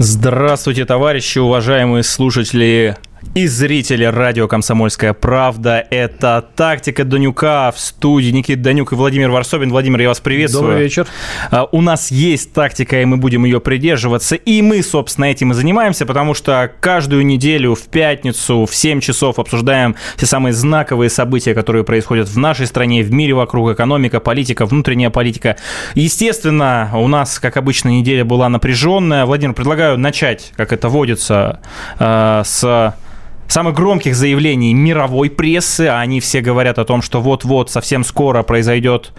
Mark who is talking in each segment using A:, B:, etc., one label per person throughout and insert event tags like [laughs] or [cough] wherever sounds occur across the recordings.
A: Здравствуйте, товарищи, уважаемые слушатели и зрители радио «Комсомольская правда». Это «Тактика Данюка» в студии Никита Данюк и Владимир Варсобин. Владимир, я вас приветствую.
B: Добрый вечер.
A: А, у нас есть тактика, и мы будем ее придерживаться. И мы, собственно, этим и занимаемся, потому что каждую неделю в пятницу в 7 часов обсуждаем все самые знаковые события, которые происходят в нашей стране, в мире вокруг, экономика, политика, внутренняя политика. Естественно, у нас, как обычно, неделя была напряженная. Владимир, предлагаю начать, как это водится, а, с самых громких заявлений мировой прессы. А они все говорят о том, что вот-вот совсем скоро произойдет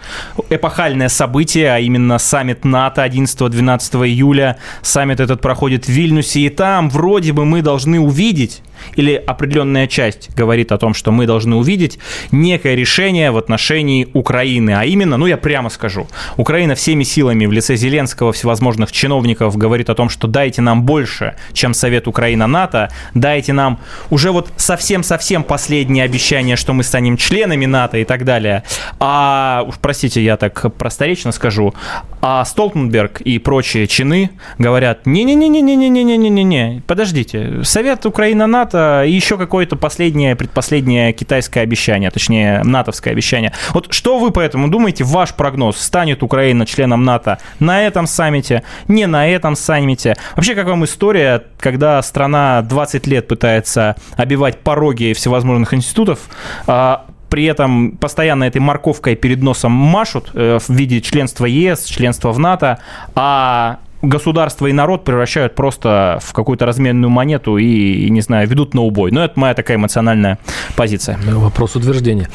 A: эпохальное событие, а именно саммит НАТО 11-12 июля. Саммит этот проходит в Вильнюсе, и там вроде бы мы должны увидеть или определенная часть говорит о том, что мы должны увидеть некое решение в отношении Украины. А именно, ну я прямо скажу, Украина всеми силами в лице Зеленского, всевозможных чиновников говорит о том, что дайте нам больше, чем Совет Украина-НАТО, дайте нам уже вот совсем-совсем последнее обещание, что мы станем членами НАТО и так далее. А, уж простите, я так просторечно скажу, а Столтенберг и прочие чины говорят, не-не-не-не-не-не-не-не-не, подождите, Совет Украина-НАТО и еще какое-то последнее, предпоследнее китайское обещание, точнее, натовское обещание. Вот что вы по этому думаете? Ваш прогноз, станет Украина членом НАТО на этом саммите, не на этом саммите? Вообще, как вам история, когда страна 20 лет пытается обивать пороги всевозможных институтов, а при этом постоянно этой морковкой перед носом машут э, в виде членства ЕС, членства в НАТО, а государство и народ превращают просто в какую-то разменную монету и, не знаю, ведут на убой. Но это моя такая эмоциональная позиция.
B: Вопрос утверждения.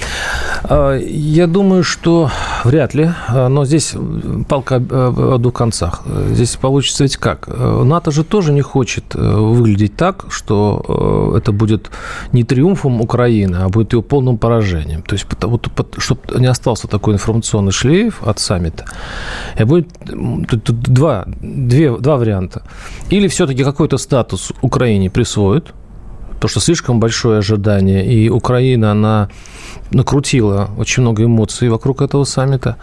B: А, я думаю, что вряд ли, а, но здесь палка о двух концах. Здесь получится ведь как? НАТО же тоже не хочет э, выглядеть так, что э, это будет не триумфом Украины, а будет ее полным поражением. То есть, вот, чтобы не остался такой информационный шлейф от саммита, и будет тут, тут два две, два варианта. Или все-таки какой-то статус Украине присвоят, потому что слишком большое ожидание, и Украина, она накрутила очень много эмоций вокруг этого саммита.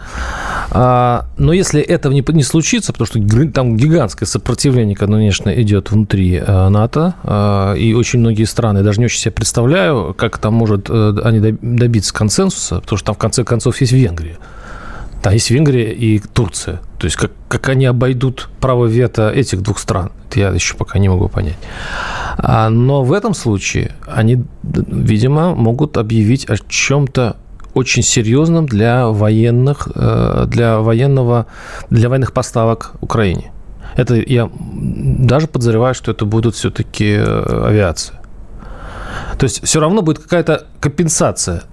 B: А, но если этого не, не случится, потому что там гигантское сопротивление, конечно, идет внутри а, НАТО, а, и очень многие страны, даже не очень себе представляю, как там может а, они добиться консенсуса, потому что там в конце концов есть Венгрия. Там есть Венгрия и Турция. То есть как, как они обойдут право вето этих двух стран, это я еще пока не могу понять. А, но в этом случае они, видимо, могут объявить о чем-то очень серьезном для военных, э, для военного, для военных поставок Украине. Это я даже подозреваю, что это будут все-таки э, авиация. То есть все равно будет какая-то компенсация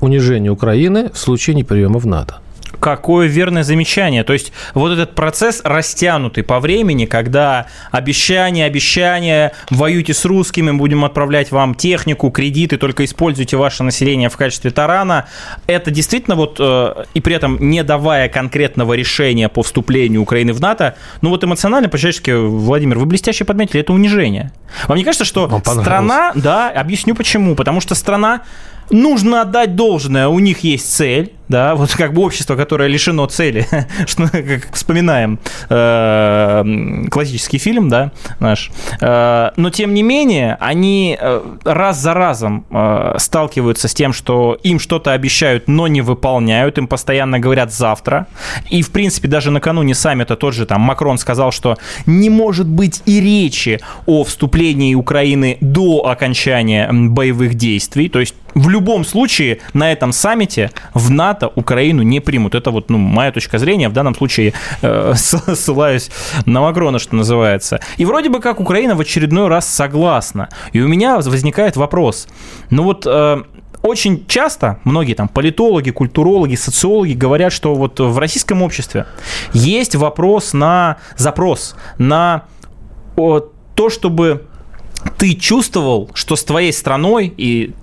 B: унижения Украины в случае неприема в НАТО.
A: Какое верное замечание. То есть вот этот процесс растянутый по времени, когда обещание, обещание, воюйте с русскими, будем отправлять вам технику, кредиты, только используйте ваше население в качестве тарана. Это действительно вот, э, и при этом не давая конкретного решения по вступлению Украины в НАТО, ну вот эмоционально, по-человечески, Владимир, вы блестяще подметили, это унижение. Вам не кажется, что страна, да, объясню почему, потому что страна нужно отдать должное, у них есть цель, да, вот как бы общество, которое лишено цели, [laughs] что, как вспоминаем э, классический фильм, да, наш, э, но тем не менее они э, раз за разом э, сталкиваются с тем, что им что-то обещают, но не выполняют, им постоянно говорят завтра, и в принципе даже накануне саммита тот же там Макрон сказал, что не может быть и речи о вступлении Украины до окончания боевых действий, то есть в любом случае на этом саммите в НАТО Украину не примут. Это вот ну, моя точка зрения. В данном случае э, [laughs] ссылаюсь на Макрона, что называется. И вроде бы как Украина в очередной раз согласна. И у меня возникает вопрос. Ну вот э, очень часто многие там политологи, культурологи, социологи говорят, что вот в российском обществе есть вопрос на запрос на то, чтобы ты чувствовал, что с твоей страной и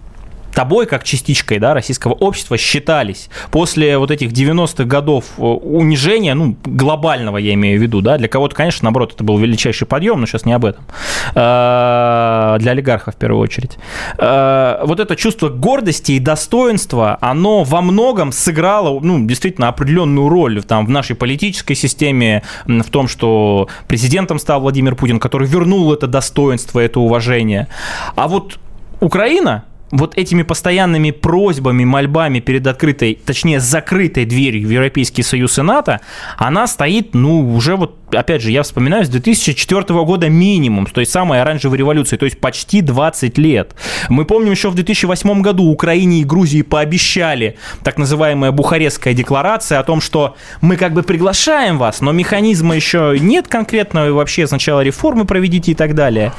A: тобой, как частичкой да, российского общества, считались. После вот этих 90-х годов э, унижения, ну, глобального я имею в виду, да, для кого-то, конечно, наоборот, это был величайший подъем, но сейчас не об этом. Э, для олигархов в первую очередь. Э, вот это чувство гордости и достоинства, оно во многом сыграло, ну, действительно, определенную роль там, в нашей политической системе, в том, что президентом стал Владимир Путин, который вернул это достоинство, это уважение. А вот Украина, вот этими постоянными просьбами, мольбами перед открытой, точнее, закрытой дверью в Европейский Союз и НАТО, она стоит, ну, уже вот, опять же, я вспоминаю, с 2004 года минимум, то есть самой оранжевой революции, то есть почти 20 лет. Мы помним, еще в 2008 году Украине и Грузии пообещали так называемая Бухарестская декларация о том, что мы как бы приглашаем вас, но механизма еще нет конкретного, и вообще сначала реформы проведите и так далее.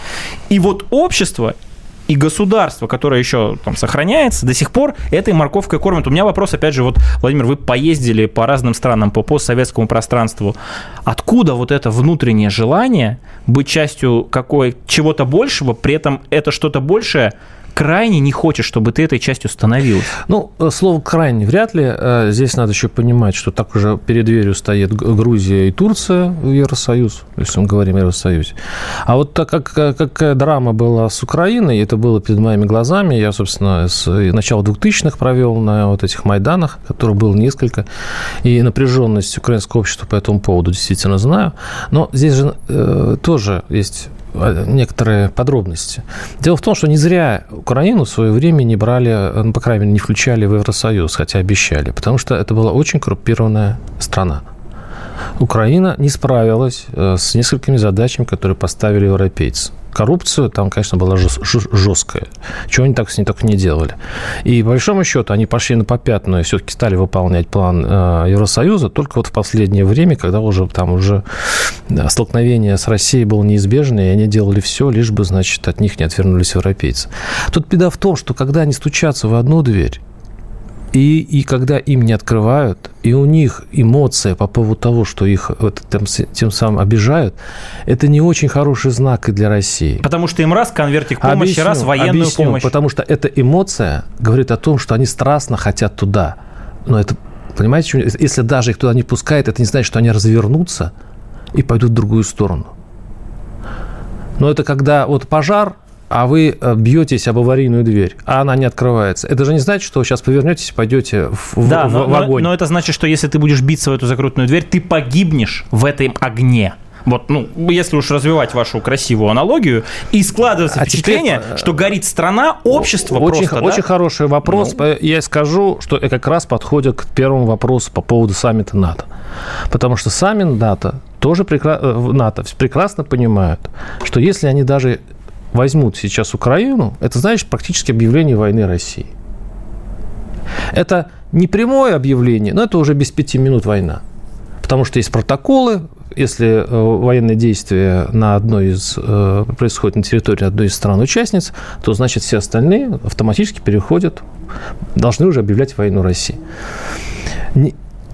A: И вот общество и государство, которое еще там сохраняется, до сих пор этой морковкой кормят. У меня вопрос, опять же, вот, Владимир, вы поездили по разным странам, по постсоветскому пространству. Откуда вот это внутреннее желание быть частью какой чего-то большего, при этом это что-то большее крайне не хочешь, чтобы ты этой частью становилась?
B: Ну, э, слово «крайне» вряд ли. Э, здесь надо еще понимать, что так уже перед дверью стоит Грузия и Турция в Евросоюз, если мы говорим о Евросоюзе. А вот так как какая драма была с Украиной, это было перед моими глазами, я, собственно, с начала 2000-х провел на вот этих Майданах, которых было несколько, и напряженность украинского общества по этому поводу действительно знаю. Но здесь же э, тоже есть Э, некоторые подробности. Дело в том, что не зря Украину в свое время не брали, ну, по крайней мере, не включали в Евросоюз, хотя обещали, потому что это была очень коррумпированная страна. Украина не справилась э, с несколькими задачами, которые поставили европейцы коррупцию там, конечно, была жесткая. Чего они так с ней только не делали. И, по большому счету, они пошли на попятную и все-таки стали выполнять план э, Евросоюза только вот в последнее время, когда уже там уже столкновение с Россией было неизбежно, и они делали все, лишь бы, значит, от них не отвернулись европейцы. Тут беда в том, что когда они стучатся в одну дверь, и, и когда им не открывают, и у них эмоция по поводу того, что их вот, тем, тем самым обижают, это не очень хороший знак и для России.
A: Потому что им раз конвертик помощи, объясню, раз военную
B: объясню,
A: помощь.
B: Потому что эта эмоция говорит о том, что они страстно хотят туда. Но это, понимаете, если даже их туда не пускают, это не значит, что они развернутся и пойдут в другую сторону. Но это когда вот пожар, а вы э, бьетесь об аварийную дверь, а она не открывается. Это же не значит, что вы сейчас повернетесь и пойдете в,
A: да,
B: в,
A: но,
B: в огонь.
A: Но, но это значит, что если ты будешь биться в эту закрытую дверь, ты погибнешь в этом огне. Вот, ну, если уж развивать вашу красивую аналогию, и складывается а впечатление, теперь... что горит страна, общество
B: очень,
A: просто,
B: Очень
A: да?
B: хороший вопрос. Ну... Я скажу, что как раз подходит к первому вопросу по поводу саммита НАТО. Потому что саммит НАТО тоже прекра... Э, НАТО прекрасно понимают, что если они даже возьмут сейчас Украину, это, знаешь, практически объявление войны России. Это не прямое объявление, но это уже без пяти минут война. Потому что есть протоколы, если э, военные действия на одной из, э, происходит на территории одной из стран-участниц, то значит все остальные автоматически переходят, должны уже объявлять войну России.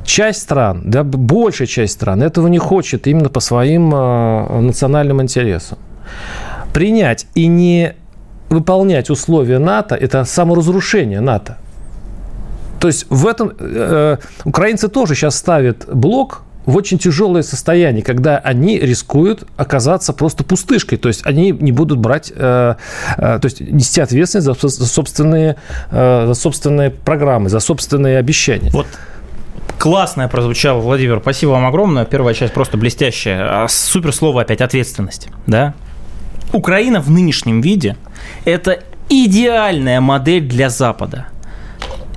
B: Часть стран, да, большая часть стран этого не хочет именно по своим э, национальным интересам принять и не выполнять условия НАТО – это саморазрушение НАТО. То есть в этом э, украинцы тоже сейчас ставят блок в очень тяжелое состояние, когда они рискуют оказаться просто пустышкой, то есть они не будут брать, э, э, то есть нести ответственность за, за собственные, э, за собственные программы, за собственные обещания.
A: Вот классное прозвучало, Владимир. Спасибо вам огромное. Первая часть просто блестящая. А супер слово опять ответственность, да? Украина в нынешнем виде – это идеальная модель для Запада.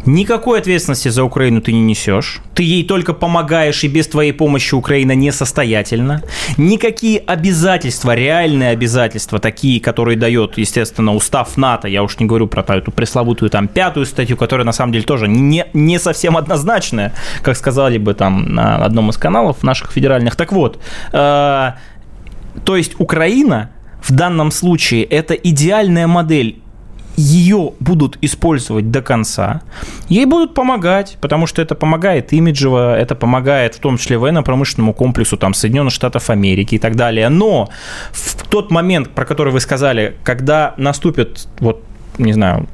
A: Никакой ответственности за Украину ты не несешь. Ты ей только помогаешь, и без твоей помощи Украина несостоятельна. Никакие обязательства, реальные обязательства, такие, которые дает, естественно, устав НАТО, я уж не говорю про эту пресловутую там пятую статью, которая на самом деле тоже не, не совсем однозначная, как сказали бы там на одном из каналов наших федеральных. Так вот, э, то есть Украина в данном случае это идеальная модель ее будут использовать до конца, ей будут помогать, потому что это помогает имиджево, это помогает в том числе военно-промышленному комплексу там, Соединенных Штатов Америки и так далее. Но в тот момент, про который вы сказали, когда наступит, вот, не знаю,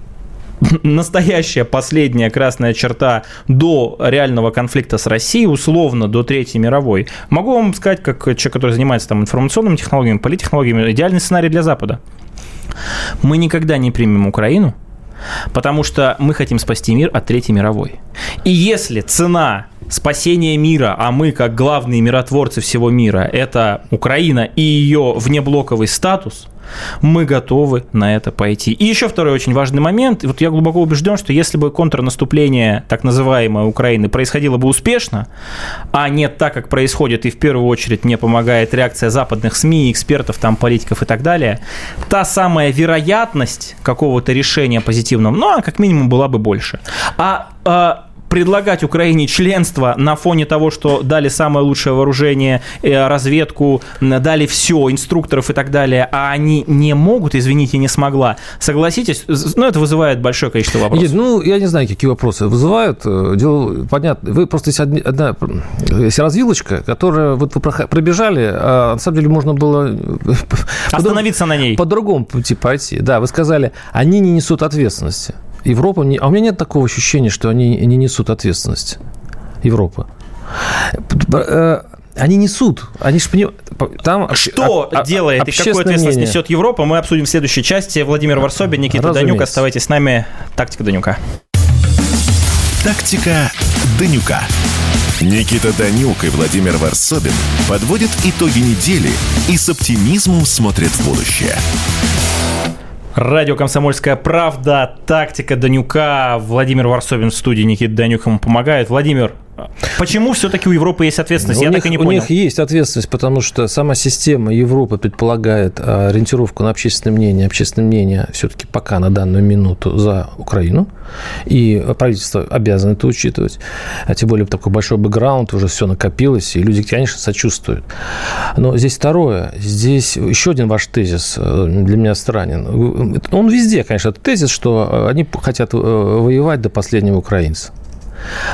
A: [laughs] настоящая последняя красная черта до реального конфликта с Россией, условно, до Третьей мировой, могу вам сказать, как человек, который занимается там информационными технологиями, политтехнологиями, идеальный сценарий для Запада. Мы никогда не примем Украину, потому что мы хотим спасти мир от Третьей мировой. И если цена спасения мира, а мы как главные миротворцы всего мира, это Украина и ее внеблоковый статус, мы готовы на это пойти. И еще второй очень важный момент. Вот я глубоко убежден, что если бы контрнаступление, так называемое Украины, происходило бы успешно, а не так, как происходит, и в первую очередь мне помогает реакция западных СМИ, экспертов, там, политиков и так далее, та самая вероятность какого-то решения позитивного, ну, она как минимум была бы больше. А, а предлагать Украине членство на фоне того, что дали самое лучшее вооружение, э, разведку, дали все, инструкторов и так далее, а они не могут, извините, не смогла. Согласитесь, ну, это вызывает большое количество вопросов.
B: Нет, ну, я не знаю, какие вопросы вызывают. Э, дело понятно. Вы просто есть одна, есть развилочка, которая вот вы пробежали, а на самом деле можно было...
A: Остановиться на ней.
B: По другому пути пойти. Да, вы сказали, они не несут ответственности. Европа... Не... А у меня нет такого ощущения, что они не несут ответственность. Европа. Э, они несут. Они же понимают.
A: Там Что а, делает и какую ответственность мнение. несет Европа, мы обсудим в следующей части. Владимир Варсобин, Никита Разумеется. Данюк. Оставайтесь с нами. Тактика Данюка.
C: Тактика Данюка. Никита Данюк и Владимир Варсобин подводят итоги недели и с оптимизмом смотрят в будущее.
A: Радио «Комсомольская правда», тактика Данюка, Владимир Варсобин в студии, Никита Данюк ему помогает. Владимир, Почему все-таки у Европы есть ответственность? Я
B: у
A: так
B: них,
A: и не понял.
B: У них есть ответственность, потому что сама система Европы предполагает а, ориентировку на общественное мнение. Общественное мнение все-таки пока на данную минуту за Украину. И правительство обязано это учитывать. А тем более такой большой бэкграунд, уже все накопилось, и люди, конечно, сочувствуют. Но здесь второе. Здесь еще один ваш тезис э, для меня странен. Он везде, конечно, тезис, что они хотят э, воевать до последнего украинца.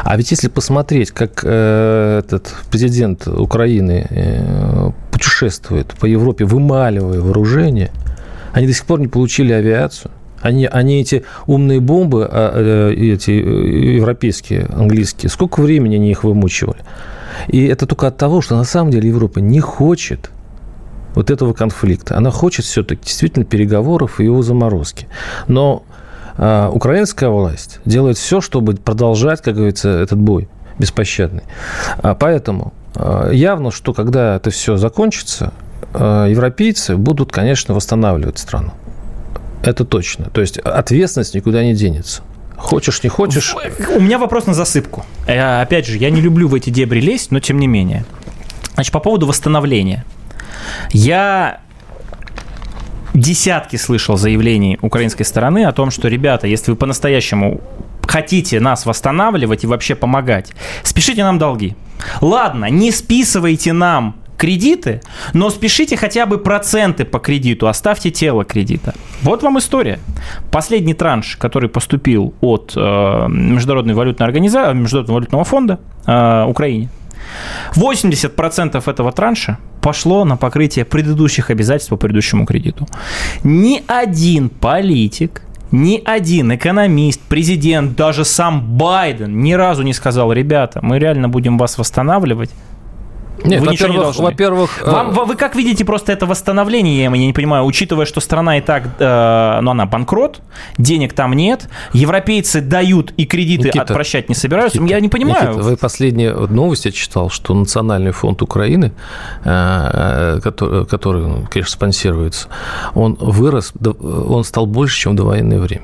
B: А ведь если посмотреть, как э, этот президент Украины э, путешествует по Европе, вымаливая вооружение, они до сих пор не получили авиацию. Они, они эти умные бомбы, а, э, эти э, европейские, английские, сколько времени они их вымучивали? И это только от того, что на самом деле Европа не хочет вот этого конфликта. Она хочет все-таки действительно переговоров и его заморозки. Но а, украинская власть делает все, чтобы продолжать, как говорится, этот бой беспощадный. А, поэтому а, явно, что когда это все закончится, европейцы будут, конечно, восстанавливать страну. Это точно. То есть ответственность никуда не денется. Хочешь, не хочешь.
A: У меня вопрос на засыпку. Э, опять же, я не люблю в эти дебри лезть, но тем не менее. Значит, по поводу восстановления. Я десятки слышал заявлений украинской стороны о том, что, ребята, если вы по-настоящему хотите нас восстанавливать и вообще помогать, спешите нам долги. Ладно, не списывайте нам кредиты, но спешите хотя бы проценты по кредиту, оставьте тело кредита. Вот вам история. Последний транш, который поступил от э, Международной валютной организации, Международного валютного фонда э, Украине, 80% этого транша пошло на покрытие предыдущих обязательств по предыдущему кредиту. Ни один политик, ни один экономист, президент, даже сам Байден ни разу не сказал, ребята, мы реально будем вас восстанавливать,
B: нет, вы ничего не должны. Во-первых,
A: Вам, э... вы как видите просто это восстановление, я не понимаю, учитывая, что страна и так, э, ну, она банкрот, денег там нет, европейцы дают и кредиты Никита, отпрощать не собираются, Никита, я не понимаю.
B: Никита, вы последние новости я читал, что Национальный фонд Украины, э, который, который, ну, конечно, спонсируется, он вырос, он стал больше, чем в довоенное время.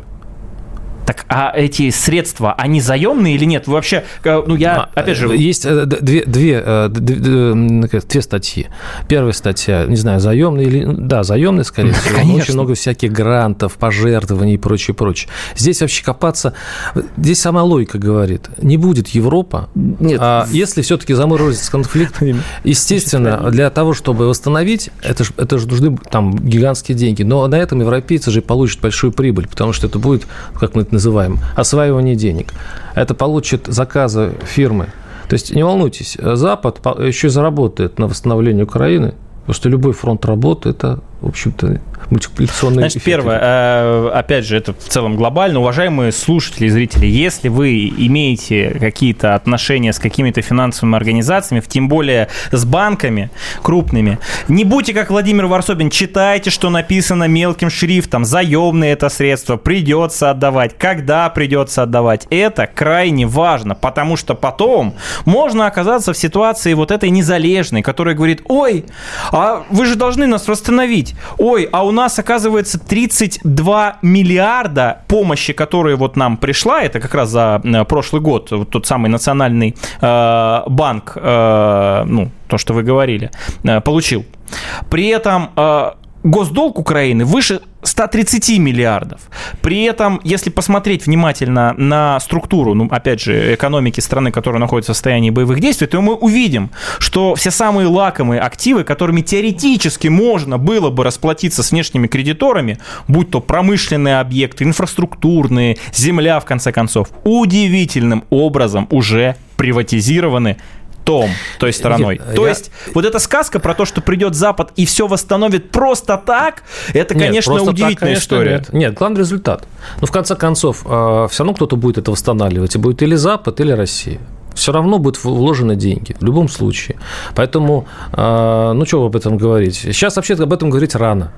A: Так, а эти средства, они заемные или нет? Вы вообще, э, ну я, а, опять же...
B: Есть э, две, две, э, две, две статьи. Первая статья, не знаю, заемные или... Да, заемные, скорее всего. Конечно. Очень много всяких грантов, пожертвований и прочее, прочее. Здесь вообще копаться... Здесь сама логика говорит. Не будет Европа. Нет. А если все-таки заморозится конфликт, естественно, для того, чтобы восстановить, это же, это же нужны там гигантские деньги. Но на этом европейцы же получат большую прибыль, потому что это будет, как мы называем, осваивание денег. Это получит заказы фирмы. То есть не волнуйтесь, Запад еще заработает на восстановлении Украины, потому что любой фронт работы – это в общем-то, мультипликационные
A: Значит, эффекты. первое, э, опять же, это в целом глобально. Уважаемые слушатели и зрители, если вы имеете какие-то отношения с какими-то финансовыми организациями, тем более с банками крупными, не будьте как Владимир Варсобин, читайте, что написано мелким шрифтом, заемные это средства, придется отдавать, когда придется отдавать. Это крайне важно, потому что потом можно оказаться в ситуации вот этой незалежной, которая говорит, ой, а вы же должны нас восстановить обсудить. Ой, а у нас, оказывается, 32 миллиарда помощи, которая вот нам пришла, это как раз за прошлый год, вот тот самый национальный э, банк, э, ну, то, что вы говорили, э, получил. При этом э, госдолг Украины выше 130 миллиардов. При этом, если посмотреть внимательно на структуру, ну, опять же, экономики страны, которая находится в состоянии боевых действий, то мы увидим, что все самые лакомые активы, которыми теоретически можно было бы расплатиться с внешними кредиторами, будь то промышленные объекты, инфраструктурные, земля, в конце концов, удивительным образом уже приватизированы том, той стороной. Я, то я... есть вот эта сказка про то, что придет Запад и все восстановит просто так, это, нет, конечно, удивительная так, конечно, история.
B: Нет. нет, главный результат. Ну, в конце концов, э, все равно кто-то будет это восстанавливать, и будет или Запад, или Россия все равно будут вложены деньги, в любом случае. Поэтому, э, ну, что об этом говорить? Сейчас вообще об этом говорить рано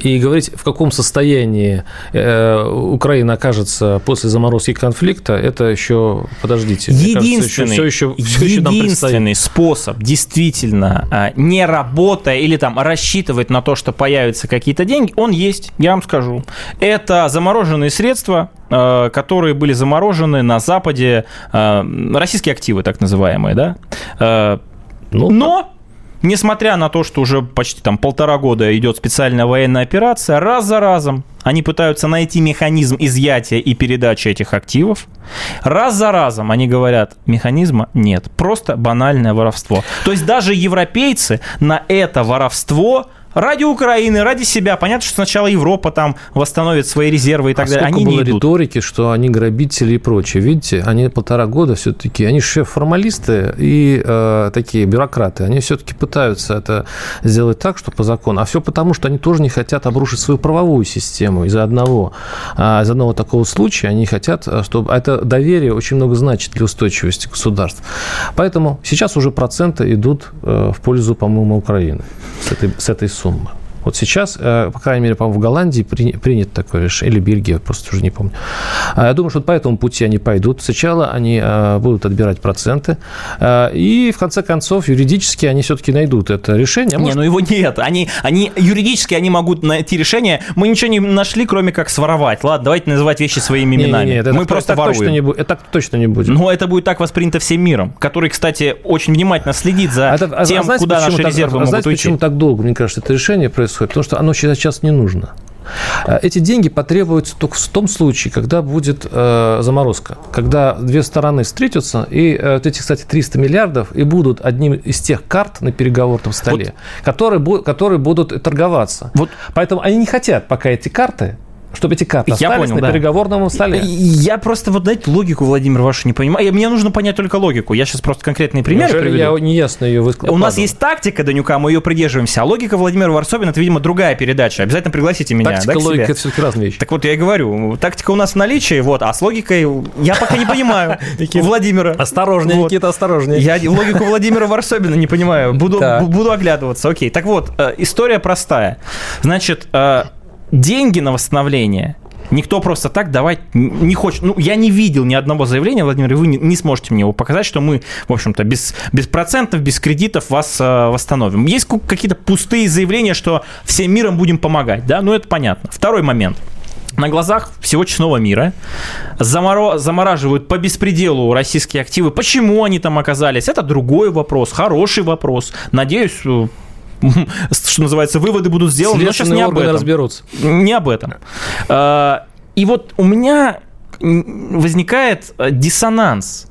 B: и говорить, в каком состоянии э, Украина окажется после заморозки конфликта, это еще, подождите.
A: Единственный, кажется, еще, все еще, все единственный способ действительно а, не работая или там рассчитывать на то, что появятся какие-то деньги, он есть, я вам скажу. Это замороженные средства, э, которые были заморожены на Западе, э, российские активы так называемые, да, ну, но несмотря на то, что уже почти там полтора года идет специальная военная операция, раз за разом они пытаются найти механизм изъятия и передачи этих активов. Раз за разом они говорят, механизма нет, просто банальное воровство. То есть даже европейцы на это воровство ради Украины, ради себя. Понятно, что сначала Европа там восстановит свои резервы и так а далее.
B: Они было не идут. риторики, что они грабители и прочее. Видите, они полтора года все-таки, они же формалисты и э, такие бюрократы. Они все-таки пытаются это сделать так, что по закону. А все потому, что они тоже не хотят обрушить свою правовую систему из-за одного, а, из одного такого случая. Они хотят, э, чтобы... Это доверие очень много значит для устойчивости государств. Поэтому сейчас уже проценты идут э, в пользу, по-моему, Украины с этой, с этой суммой ثم Вот сейчас, э, по крайней мере, по-моему, в Голландии принято такое решение, или Бельгия, просто уже не помню. А я думаю, что по этому пути они пойдут. Сначала они э, будут отбирать проценты, э, и в конце концов юридически они все-таки найдут это решение.
A: Может... Не, ну его нет. Они, они юридически они могут найти решение. Мы ничего не нашли, кроме как своровать. Ладно, давайте называть вещи своими именами. Не, не,
B: не, Мы просто так воруем. Точно не это точно не будет.
A: Но это будет так воспринято всем миром, который, кстати, очень внимательно следит за а это, а, тем, а знаете, куда наши так, резервы а, могут знаете, уйти.
B: почему так долго, мне кажется, это решение происходит? Происходит, потому что оно сейчас не нужно. Э, эти деньги потребуются только в том случае, когда будет э, заморозка, когда две стороны встретятся, и э, вот эти, кстати, 300 миллиардов и будут одним из тех карт на переговорном столе, вот. которые, которые будут торговаться. Вот. Поэтому они не хотят пока эти карты чтобы эти карты я остались понял, на да. переговорном столе.
A: Я просто вот, знаете, логику, Владимир, вашу не понимаю. Мне нужно понять только логику. Я сейчас просто конкретные примеры Неужели приведу.
B: я неясно ее
A: выкладывал? У нас есть тактика Данюка, мы ее придерживаемся. А логика Владимира Варсобина, это, видимо, другая передача. Обязательно пригласите меня.
B: Тактика, да, логика, это все-таки разные вещи.
A: Так вот, я и говорю, тактика у нас в наличии, вот, а с логикой я пока не понимаю [laughs] Владимира.
B: Осторожнее, Никита, осторожнее.
A: Я логику Владимира Варсобина не понимаю. Буду, буду оглядываться. Окей, так вот, э, история простая. Значит, э, деньги на восстановление Никто просто так давать не хочет. Ну, я не видел ни одного заявления, Владимир, и вы не, не сможете мне его показать, что мы, в общем-то, без, без процентов, без кредитов вас э, восстановим. Есть какие-то пустые заявления, что всем миром будем помогать, да, ну это понятно. Второй момент. на глазах всего честного мира, заморо... замораживают по беспределу российские активы. Почему они там оказались? Это другой вопрос, хороший вопрос. Надеюсь, э, [laughs] что называется, выводы будут сделаны, но сейчас не об этом.
B: разберутся.
A: Не об этом. А, и вот у меня возникает э, диссонанс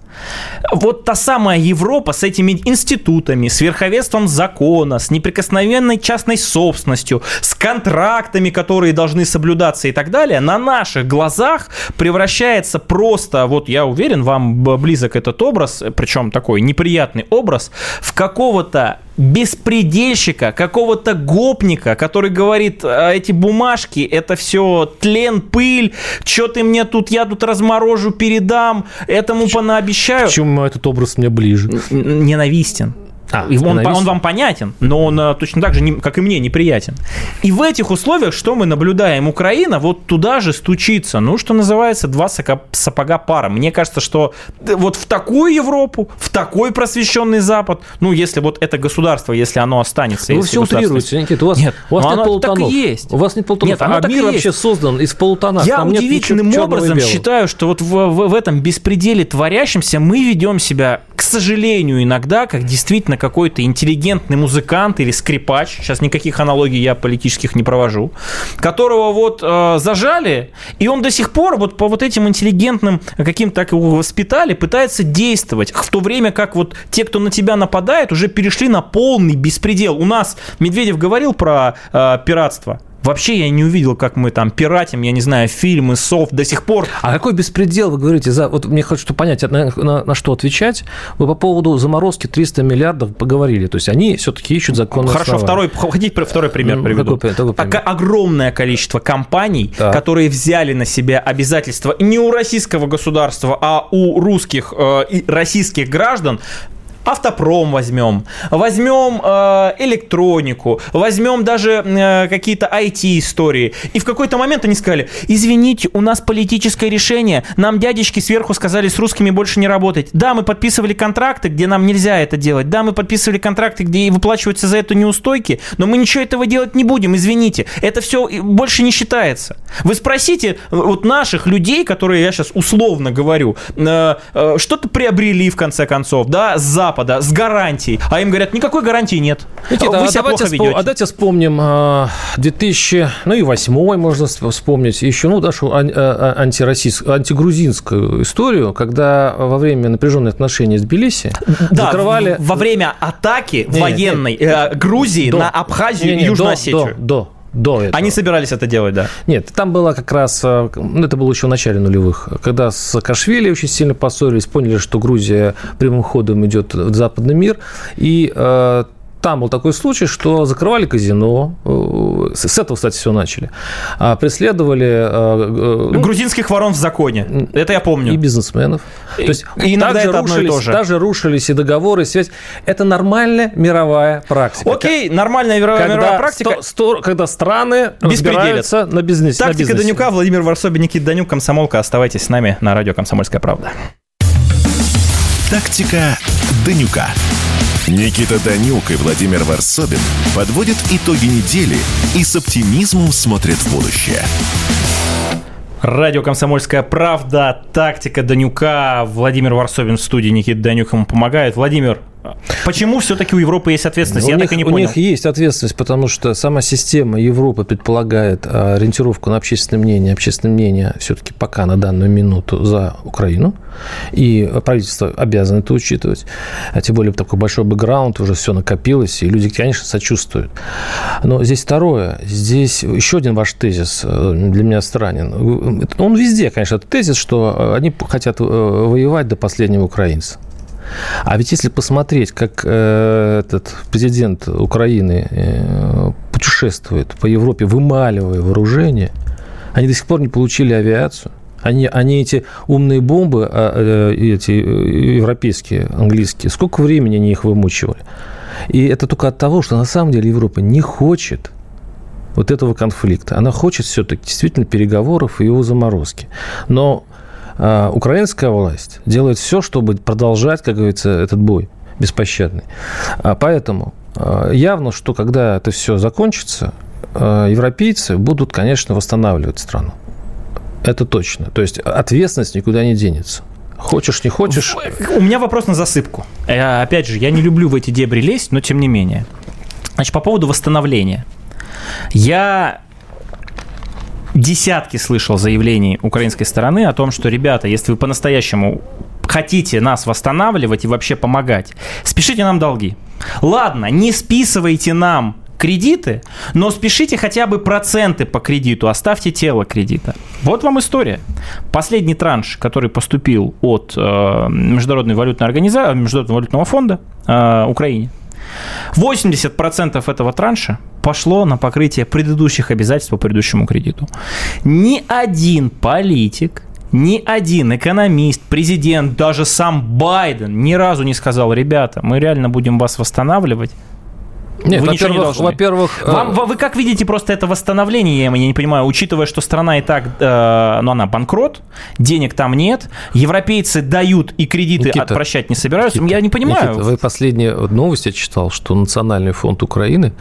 A: вот та самая Европа с этими институтами, с верховенством закона, с неприкосновенной частной собственностью, с контрактами, которые должны соблюдаться и так далее, на наших глазах превращается просто, вот я уверен, вам близок этот образ, причем такой неприятный образ, в какого-то беспредельщика, какого-то гопника, который говорит, «А эти бумажки, это все тлен, пыль, что ты мне тут, я тут разморожу, передам, этому понаобещаю.
B: Почему этот образ мне ближе?
A: Ненавистен. А, он, он вам понятен, но он э, точно так же, как и мне, неприятен. И в этих условиях, что мы наблюдаем? Украина вот туда же стучится. Ну, что называется, два сапога пара. Мне кажется, что э, вот в такую Европу, в такой просвещенный Запад, ну, если вот это государство, если оно останется...
B: Вы все утрируете, Никита. У вас нет, у вас нет полутонов. Так и
A: есть.
B: У вас нет полутонов. Нет,
A: оно а
B: мир вообще создан из полутонов.
A: Я Там удивительным образом считаю, что вот в, в, в этом беспределе творящемся мы ведем себя, к сожалению, иногда, как действительно какой-то интеллигентный музыкант или скрипач, сейчас никаких аналогий я политических не провожу, которого вот э, зажали, и он до сих пор вот по вот этим интеллигентным каким так его воспитали, пытается действовать, в то время как вот те, кто на тебя нападает, уже перешли на полный беспредел. У нас Медведев говорил про э, пиратство. Вообще я не увидел, как мы там пиратим, я не знаю, фильмы, софт до сих пор.
B: А какой беспредел вы говорите? За... Вот мне хочется понять, на, на, на что отвечать. Вы по поводу заморозки 300 миллиардов поговорили. То есть они все-таки ищут законные
A: Хорошо, второй, хотите второй пример ну, приведу? Какой, какой пример? огромное количество компаний, так. которые взяли на себя обязательства не у российского государства, а у русских э, и российских граждан автопром возьмем, возьмем э, электронику, возьмем даже э, какие-то IT-истории. И в какой-то момент они сказали, извините, у нас политическое решение, нам дядечки сверху сказали с русскими больше не работать. Да, мы подписывали контракты, где нам нельзя это делать. Да, мы подписывали контракты, где выплачиваются за это неустойки, но мы ничего этого делать не будем, извините. Это все больше не считается. Вы спросите вот наших людей, которые я сейчас условно говорю, э, э, что-то приобрели в конце концов, да, за Запада с гарантией, а им говорят, никакой гарантии нет.
B: Никита, Вы а себя давайте, плохо ведете. а давайте вспомним 2000, а, ну и 2008 можно вспомнить, еще, ну, нашу а, а, антироссийскую, антигрузинскую историю, когда во время напряженных отношений с Тбилиси
A: да, закрывали... во время атаки не, военной не, э, Грузии до, на Абхазию не, не, и Южную до, Осетию.
B: До, до, до этого.
A: Они собирались это делать, да?
B: Нет, там было как раз, э, ну, это было еще в начале нулевых, когда с Саакашвили очень сильно поссорились, поняли, что Грузия прямым ходом идет в западный мир, и э, там был такой случай, что закрывали казино. Э, с этого, кстати, все начали. А преследовали...
A: Э, ну, Грузинских ворон в законе. Это я помню.
B: И бизнесменов.
A: И, То есть и иногда это рушились, одно и то же.
B: Даже рушились и договоры, и связь. Это нормальная мировая практика.
A: Окей, нормальная мировая, когда мировая практика.
B: Сто, когда страны разбираются на бизнесе.
A: Тактика
B: на
A: бизнесе. Данюка, Владимир Варсобин, Никита Данюк, Комсомолка. Оставайтесь с нами на радио «Комсомольская правда».
C: Тактика Данюка. Никита Данюк и Владимир Варсобин подводят итоги недели и с оптимизмом смотрят в будущее.
A: Радио «Комсомольская правда», тактика Данюка. Владимир Варсобин в студии, Никита Данюк ему помогает. Владимир, Почему все-таки у Европы есть ответственность?
B: У Я них, так и не понял. У них есть ответственность, потому что сама система Европы предполагает а, ориентировку на общественное мнение. Общественное мнение все-таки пока на данную минуту за Украину. И правительство обязано это учитывать. А тем более такой большой бэкграунд, уже все накопилось, и люди, конечно, сочувствуют. Но здесь второе. Здесь еще один ваш тезис э, для меня странен. Он везде, конечно, этот тезис, что они хотят э, воевать до последнего украинца. А ведь если посмотреть, как э, этот президент Украины э, путешествует по Европе, вымаливая вооружение, они до сих пор не получили авиацию. Они, они эти умные бомбы, а, э, эти европейские, английские, сколько времени они их вымучивали. И это только от того, что на самом деле Европа не хочет вот этого конфликта. Она хочет все-таки действительно переговоров и его заморозки. Но украинская власть делает все, чтобы продолжать, как говорится, этот бой беспощадный. А, поэтому а, явно, что когда это все закончится, европейцы будут, конечно, восстанавливать страну. Это точно. То есть ответственность никуда не денется. Хочешь, не хочешь.
A: У меня вопрос на засыпку. Э, опять же, я не люблю в эти дебри лезть, но тем не менее. Значит, по поводу восстановления. Я десятки слышал заявлений украинской стороны о том, что, ребята, если вы по-настоящему хотите нас восстанавливать и вообще помогать, спешите нам долги. Ладно, не списывайте нам кредиты, но спешите хотя бы проценты по кредиту, оставьте тело кредита. Вот вам история. Последний транш, который поступил от э, Международной валютной организации, Международного валютного фонда э, Украине, 80% этого транша пошло на покрытие предыдущих обязательств по предыдущему кредиту. Ни один политик, ни один экономист, президент, даже сам Байден ни разу не сказал, ребята, мы реально будем вас восстанавливать,
B: нет, вы ничего не должны. Во-первых,
A: Вам, э... вы как видите просто это восстановление, я не понимаю, учитывая, что страна и так, э, ну, она банкрот, денег там нет, европейцы дают и кредиты Никита, отпрощать не собираются, Никита, я не понимаю.
B: Никита, вы последние новости я читал, что Национальный фонд Украины,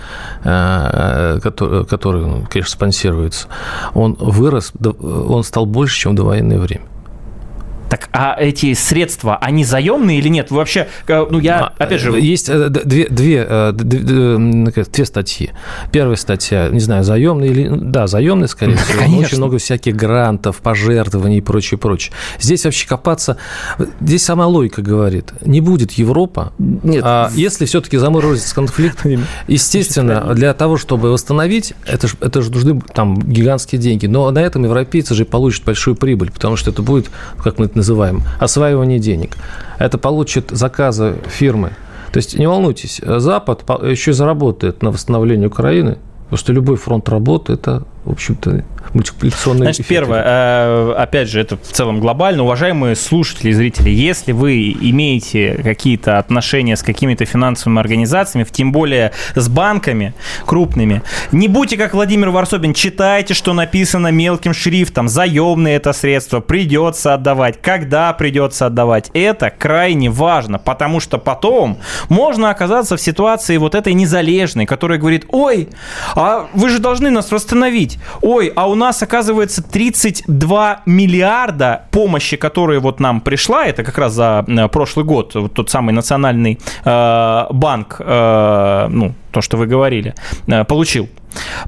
B: э, который, который, конечно, спонсируется, он вырос, он стал больше, чем в довоенное время.
A: Так, а эти средства, они заемные или нет? Вы вообще, э, ну я, а, опять же...
B: Есть э, две, две, э, две, две статьи. Первая статья, не знаю, заемные или... Да, заемные, скорее [laughs] всего. Конечно. Очень много всяких грантов, пожертвований и прочее, прочее. Здесь вообще копаться... Здесь сама логика говорит. Не будет Европа. Нет. А если все-таки заморозится конфликт, [laughs] естественно, для того, чтобы восстановить, это же это ж нужны там гигантские деньги. Но на этом европейцы же получат большую прибыль, потому что это будет, как мы это называем, осваивание денег. Это получит заказы фирмы. То есть не волнуйтесь, Запад еще заработает на восстановлении Украины, потому что любой фронт работы – это в общем-то, мультипликационные
A: Значит, эффекты. первое, э, опять же, это в целом глобально. Уважаемые слушатели и зрители, если вы имеете какие-то отношения с какими-то финансовыми организациями, тем более с банками крупными, не будьте как Владимир Варсобин, читайте, что написано мелким шрифтом, заемные это средства, придется отдавать, когда придется отдавать. Это крайне важно, потому что потом можно оказаться в ситуации вот этой незалежной, которая говорит, ой, а вы же должны нас восстановить обсудить. Ой, а у нас, оказывается, 32 миллиарда помощи, которая вот нам пришла, это как раз за э, прошлый год, вот тот самый национальный э, банк, э, ну, то, что вы говорили, э, получил.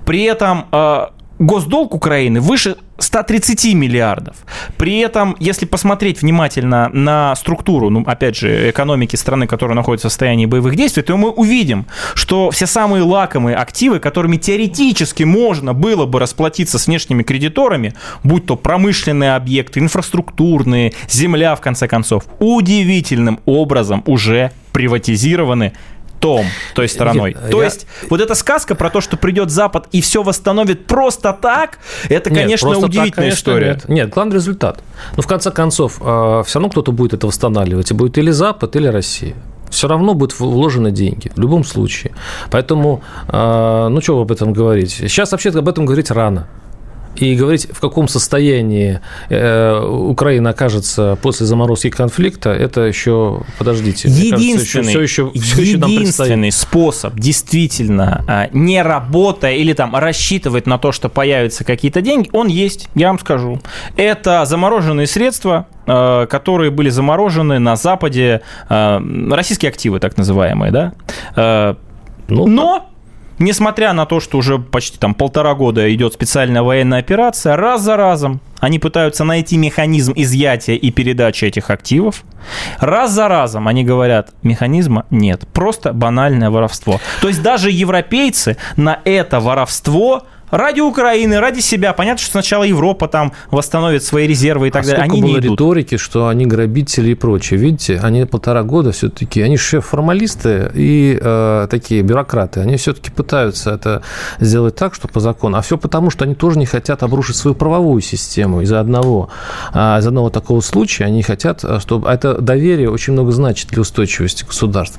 A: При этом э, госдолг Украины выше 130 миллиардов. При этом, если посмотреть внимательно на структуру, ну, опять же, экономики страны, которая находится в состоянии боевых действий, то мы увидим, что все самые лакомые активы, которыми теоретически можно было бы расплатиться с внешними кредиторами, будь то промышленные объекты, инфраструктурные, земля, в конце концов, удивительным образом уже приватизированы том, той стороной. Нет, то я... есть вот эта сказка про то, что придет Запад и все восстановит просто так, это, нет, конечно, удивительная так, конечно, история.
B: Нет. нет, главный результат. Но в конце концов, э, все равно кто-то будет это восстанавливать, и будет или Запад, или Россия все равно будут вложены деньги, в любом случае. Поэтому, э, ну, что об этом говорить? Сейчас вообще об этом говорить рано. И говорить, в каком состоянии э, Украина окажется после заморозки конфликта, это еще, подождите,
A: единственный, кажется, еще, все еще, все единственный еще способ действительно а, не работая или там рассчитывать на то, что появятся какие-то деньги, он есть, я вам скажу. Это замороженные средства, э, которые были заморожены на Западе, э, российские активы так называемые, да, ну, но Несмотря на то, что уже почти там полтора года идет специальная военная операция, раз за разом они пытаются найти механизм изъятия и передачи этих активов. Раз за разом они говорят, механизма нет, просто банальное воровство. То есть даже европейцы на это воровство ради Украины, ради себя. Понятно, что сначала Европа там восстановит свои резервы и так а далее.
B: Они было не идут. риторики, что они грабители и прочее. Видите, они полтора года все-таки, они же формалисты и э, такие бюрократы. Они все-таки пытаются это сделать так, что по закону. А все потому, что они тоже не хотят обрушить свою правовую систему из-за одного, а, из одного такого случая. Они хотят, э, чтобы... А это доверие очень много значит для устойчивости государств.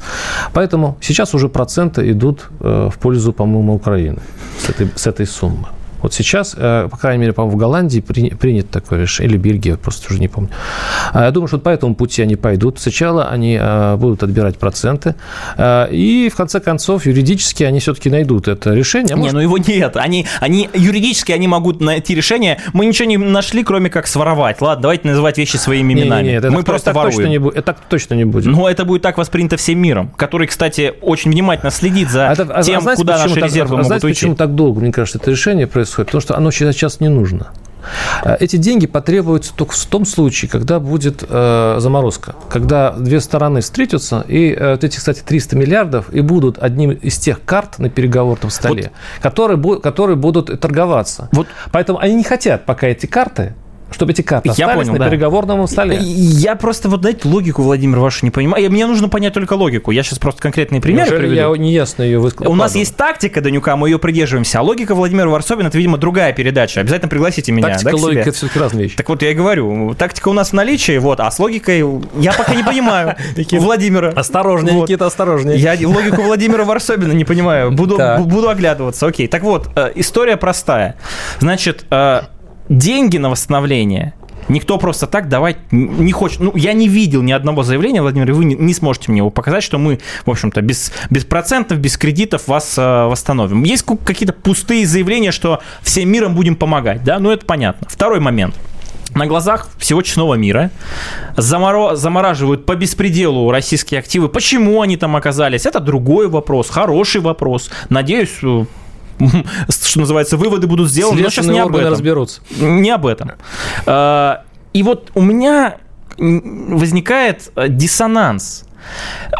B: Поэтому сейчас уже проценты идут э, в пользу, по-моему, Украины с этой, с этой суммы suma. Вот сейчас, э, по крайней мере, по-моему, в Голландии принято такое решение, или Бельгия, просто уже не помню. А я думаю, что по этому пути они пойдут. Сначала они э, будут отбирать проценты, э, и в конце концов юридически они все-таки найдут это решение.
A: Может... Не, ну его нет. Они, они юридически они могут найти решение. Мы ничего не нашли, кроме как своровать. Ладно, давайте называть вещи своими именами. Не, не,
B: не, Мы это, просто это воруем. Точно не, это так точно не будет.
A: Но это будет так воспринято всем миром, который, кстати, очень внимательно следит за а, а тем, а знаете, куда наши резервы так, могут знаете, уйти.
B: почему так долго, мне кажется, это решение происходит? Потому что оно сейчас не нужно. Э, эти деньги потребуются только в том случае, когда будет э, заморозка, когда две стороны встретятся, и э, вот эти, кстати, 300 миллиардов и будут одним из тех карт на переговорном столе, вот. которые, которые будут торговаться. Вот. Поэтому они не хотят пока эти карты чтобы эти карты я остались понял, на да. переговорном столе.
A: Я просто, вот знаете, логику, Владимир, вашу не понимаю. Мне нужно понять только логику. Я сейчас просто конкретные примеры Неужели приведу.
B: я неясно ее высказал?
A: У нас есть тактика Данюка, мы ее придерживаемся. А логика Владимира Варсобина, это, видимо, другая передача. Обязательно пригласите меня.
B: Тактика,
A: да,
B: логика – это все-таки разные вещи.
A: Так вот, я и говорю. Тактика у нас в наличии, вот, а с логикой я пока не понимаю [laughs] Владимира.
B: Осторожнее, Никита, осторожнее.
A: Я логику Владимира Варсобина не понимаю. Буду, [laughs] буду оглядываться. Окей. Так вот, э, история простая. Значит, э, деньги на восстановление Никто просто так давать не хочет. Ну, я не видел ни одного заявления, Владимир, и вы не, сможете мне его показать, что мы, в общем-то, без, без процентов, без кредитов вас э, восстановим. Есть какие-то пустые заявления, что всем миром будем помогать, да? Ну, это понятно. Второй момент на глазах всего честного мира заморо... замораживают по беспределу российские активы. Почему они там оказались? Это другой вопрос, хороший вопрос. Надеюсь, э, что называется, выводы будут сделаны, но сейчас не об этом.
B: разберутся.
A: Не об этом. А, и вот у меня возникает э, диссонанс.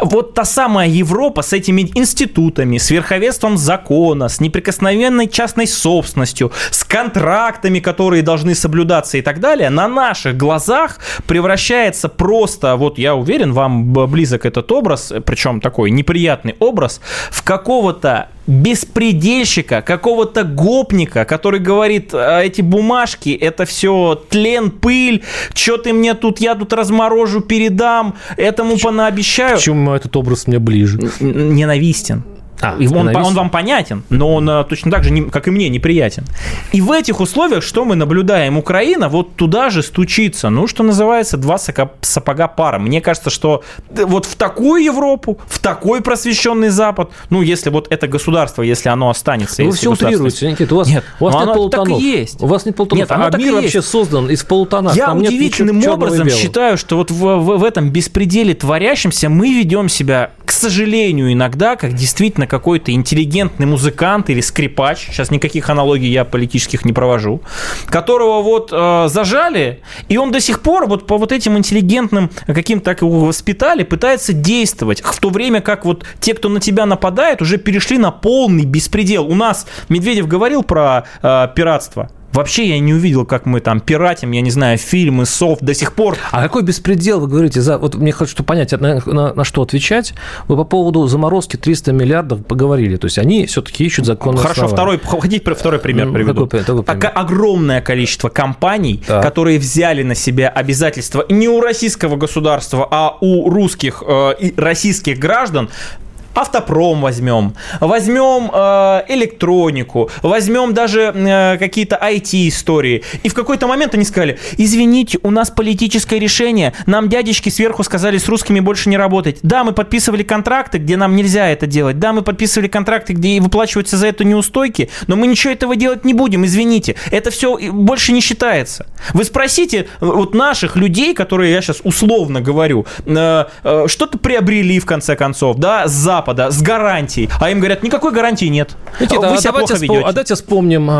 A: Вот та самая Европа с этими институтами, с верховенством закона, с неприкосновенной частной собственностью, с контрактами, которые должны соблюдаться и так далее, на наших глазах превращается просто, вот я уверен, вам близок этот образ, причем такой неприятный образ, в какого-то беспредельщика, какого-то гопника, который говорит, «А эти бумажки, это все тлен, пыль, что ты мне тут, я тут разморожу, передам, этому понаобещаю.
B: Почему этот образ мне ближе?
A: Ненавистен. А, он, он вам понятен, но он э, точно так же, как и мне, неприятен. И в этих условиях, что мы наблюдаем? Украина вот туда же стучится. Ну, что называется, два сапога пара. Мне кажется, что вот в такую Европу, в такой просвещенный Запад, ну, если вот это государство, если оно останется...
B: Ну, вы все утрируете, Никита. У вас нет, у вас нет полутонов. Так и есть. У вас нет полутонов. Нет,
A: оно а мир вообще создан из полутонов. Я Там удивительным образом считаю, что вот в, в, в этом беспределе творящемся мы ведем себя, к сожалению, иногда, как действительно действительно какой-то интеллигентный музыкант или скрипач, сейчас никаких аналогий я политических не провожу, которого вот э, зажали, и он до сих пор вот по вот этим интеллигентным каким-то так его воспитали, пытается действовать, в то время как вот те, кто на тебя нападает, уже перешли на полный беспредел. У нас Медведев говорил про э, пиратство. Вообще я не увидел, как мы там пиратим, я не знаю, фильмы, софт до сих пор.
B: А какой беспредел вы говорите? За... Вот мне хочется понять, на, на, на что отвечать. Вы по поводу заморозки 300 миллиардов поговорили. То есть они все-таки ищут законные
A: Хорошо,
B: основания.
A: второй, хотите второй пример приведу? Какой, какой пример? Огромное количество компаний, так. которые взяли на себя обязательства не у российского государства, а у русских э, и российских граждан автопром возьмем, возьмем э, электронику, возьмем даже э, какие-то IT-истории. И в какой-то момент они сказали, извините, у нас политическое решение, нам дядечки сверху сказали с русскими больше не работать. Да, мы подписывали контракты, где нам нельзя это делать. Да, мы подписывали контракты, где выплачиваются за это неустойки, но мы ничего этого делать не будем, извините. Это все больше не считается. Вы спросите э, вот наших людей, которые я сейчас условно говорю, э, э, что-то приобрели в конце концов, да, за Запада с гарантией, а им говорят, никакой гарантии нет.
B: Никита, Вы а себя плохо ведете. А давайте вспомним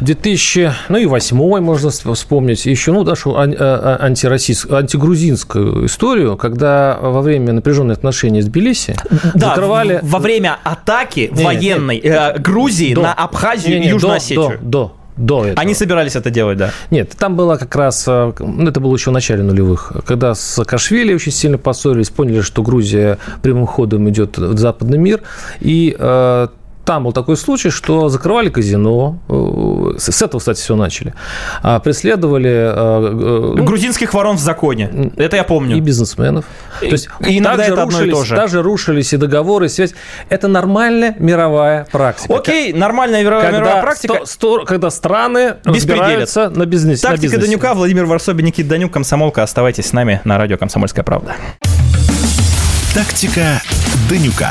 B: 2000, а, ну и 2008 можно вспомнить, еще ну, нашу а, антироссийскую, антигрузинскую историю, когда во время напряженных отношений с Тбилиси
A: да, закрывали... во время атаки не, военной не, э, Грузии до, на Абхазию не, не, и Южную до, Осетию.
B: До, до, до этого.
A: Они собирались это делать, да?
B: Нет, там было как раз, э, ну, это было еще в начале нулевых, когда с Саакашвили очень сильно поссорились, поняли, что Грузия прямым ходом идет в западный мир, и э, там был такой случай, что закрывали казино, с этого, кстати, все начали, а преследовали...
A: Ну, Грузинских ворон в законе, это я помню.
B: И бизнесменов.
A: То есть и иногда это рушились, одно и то же.
B: Даже рушились и договоры, и связь. Это нормальная мировая практика.
A: Окей, нормальная мировая, когда мировая практика.
B: Сто, сто, когда страны разбираются на бизнесе.
A: Тактика
B: на бизнесе.
A: Данюка, Владимир Варсобин, Никит Данюк, Комсомолка. Оставайтесь с нами на радио «Комсомольская правда».
C: Тактика Данюка.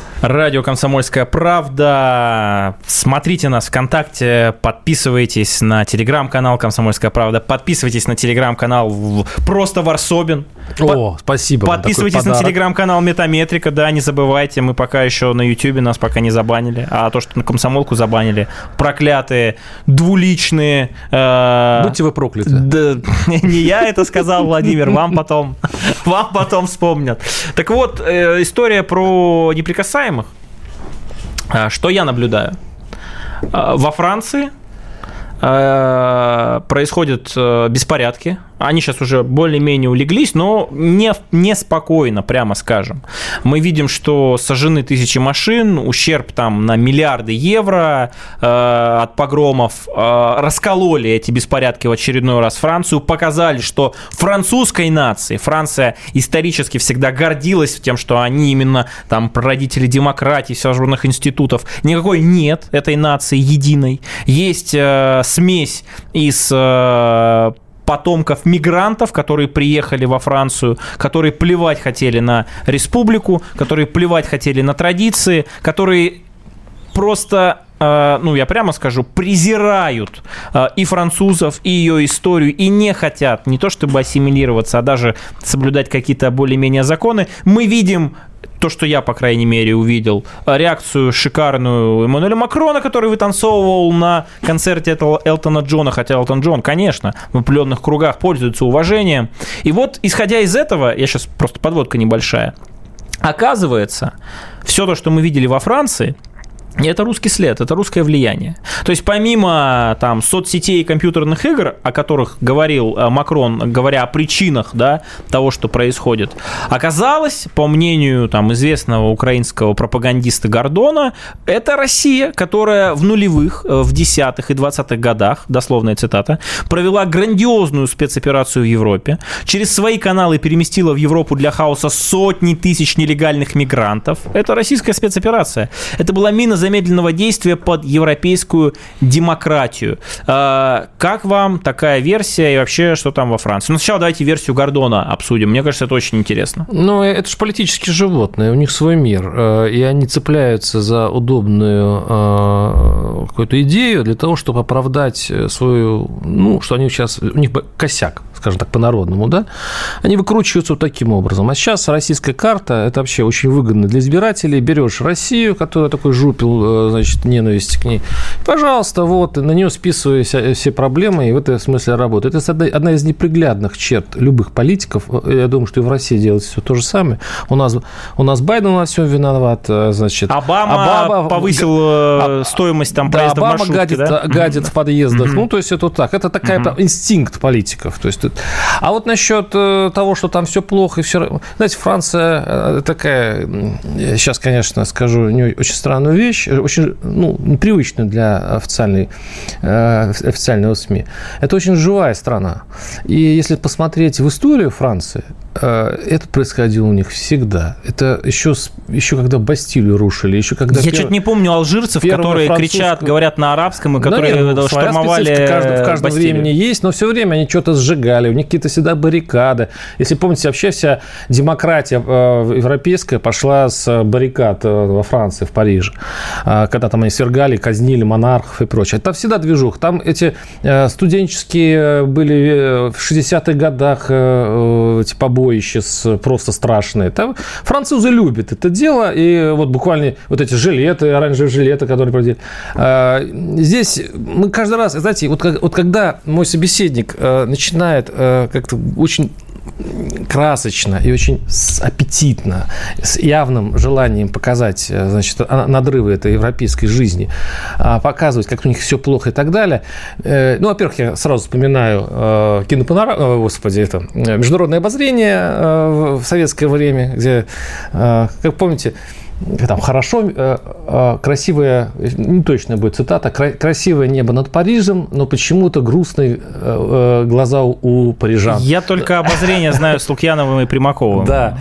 A: Радио «Комсомольская правда». Смотрите нас ВКонтакте, подписывайтесь на телеграм-канал «Комсомольская правда», подписывайтесь на телеграм-канал «Просто Варсобин».
B: О, спасибо.
A: Подписывайтесь на телеграм-канал Метаметрика, да, не забывайте, мы пока еще на Ютьюбе нас пока не забанили, а то, что на комсомолку забанили, проклятые, двуличные...
B: Э, Будьте вы прокляты.
A: Да, [laughs] не я это сказал, Владимир, вам потом, вам потом вспомнят. Так вот, э, история про неприкасаемых. А, что я наблюдаю? А, во Франции э, происходят э, беспорядки они сейчас уже более-менее улеглись, но не, не спокойно, прямо скажем. Мы видим, что сожжены тысячи машин, ущерб там на миллиарды евро э, от погромов, э, раскололи эти беспорядки в очередной раз Францию, показали, что французской нации, Франция исторически всегда гордилась тем, что они именно там прародители демократии, всевозможных институтов. Никакой нет этой нации единой. Есть э, смесь из э, потомков мигрантов, которые приехали во Францию, которые плевать хотели на республику, которые плевать хотели на традиции, которые просто э, ну, я прямо скажу, презирают э, и французов, и ее историю, и не хотят не то чтобы ассимилироваться, а даже соблюдать какие-то более-менее законы. Мы видим то, что я, по крайней мере, увидел, реакцию шикарную Эммануэля Макрона, который вытанцовывал на концерте этого Элтона Джона, хотя Элтон Джон, конечно, в определенных кругах пользуется уважением. И вот, исходя из этого, я сейчас просто подводка небольшая, оказывается, все то, что мы видели во Франции – это русский след, это русское влияние. То есть помимо там соцсетей и компьютерных игр, о которых говорил э, Макрон, говоря о причинах да, того, что происходит, оказалось, по мнению там, известного украинского пропагандиста Гордона, это Россия, которая в нулевых, э, в десятых и двадцатых годах, дословная цитата, провела грандиозную спецоперацию в Европе, через свои каналы переместила в Европу для хаоса сотни тысяч нелегальных мигрантов. Это российская спецоперация. Это была мина замедленного действия под европейскую демократию. А, как вам такая версия и вообще что там во Франции? Ну, сначала давайте версию Гордона обсудим. Мне кажется, это очень интересно.
B: Ну, это же политические животные, у них свой мир. А, и они цепляются за удобную а, какую-то идею для того, чтобы оправдать свою, ну, что они сейчас, у них косяк, скажем так, по-народному, да, они выкручиваются вот таким образом. А сейчас российская карта, это вообще очень выгодно для избирателей. Берешь Россию, которая такой жупил Э, значит, ненависть к ней. Пожалуйста, вот, на нее списываю все проблемы, и в этом смысле работает. Это одна из неприглядных черт любых политиков. Я думаю, что и в России делается все то же самое. У нас, у нас Байден во всем виноват, э, значит.
A: Обама, Обама повысил а, стоимость там проезда
B: да, Обама
A: в маршрутке,
B: гадит,
A: да?
B: гадит в подъездах. Ну, то есть это вот так. Это такая инстинкт политиков. То есть, а вот насчет того, что там все плохо и все... Знаете, Франция такая, сейчас, конечно, скажу не очень странную вещь, вещь, очень ну, непривычная для официальной, э, официального СМИ. Это очень живая страна. И если посмотреть в историю Франции, э, это происходило у них всегда. Это еще, еще когда Бастилию рушили, еще когда...
A: Я чуть не помню алжирцев, которые французскую... кричат, говорят на арабском, и которые да, нет, штурмовали
B: в каждом, в каждом времени есть, но все время они что-то сжигали, у них какие-то всегда баррикады. Если помните, вообще вся демократия э, европейская пошла с баррикад во Франции, в Париже. А, когда там они свергали, казнили монархов и прочее. Это всегда движух. Там эти э, студенческие э, были э, в 60-х годах эти побоища просто страшные. Там французы любят это дело, и вот буквально вот эти жилеты, оранжевые жилеты, которые проводили. А, здесь мы каждый раз, знаете, вот, вот когда мой собеседник начинает как-то очень красочно и очень аппетитно, с явным желанием показать, э, значит, надрывы этой европейской жизни, а, показывать, как у них все плохо и так далее. Э, ну, во-первых, я сразу вспоминаю э, кинопанорама, господи, это международное обозрение в советское время, где, как помните, там хорошо, э, э, красивое, не точно будет цитата, красивое небо над Парижем, но почему-то грустные э, глаза у парижан.
A: Я только обозрение знаю с Лукьяновым и Примаковым.
B: Да.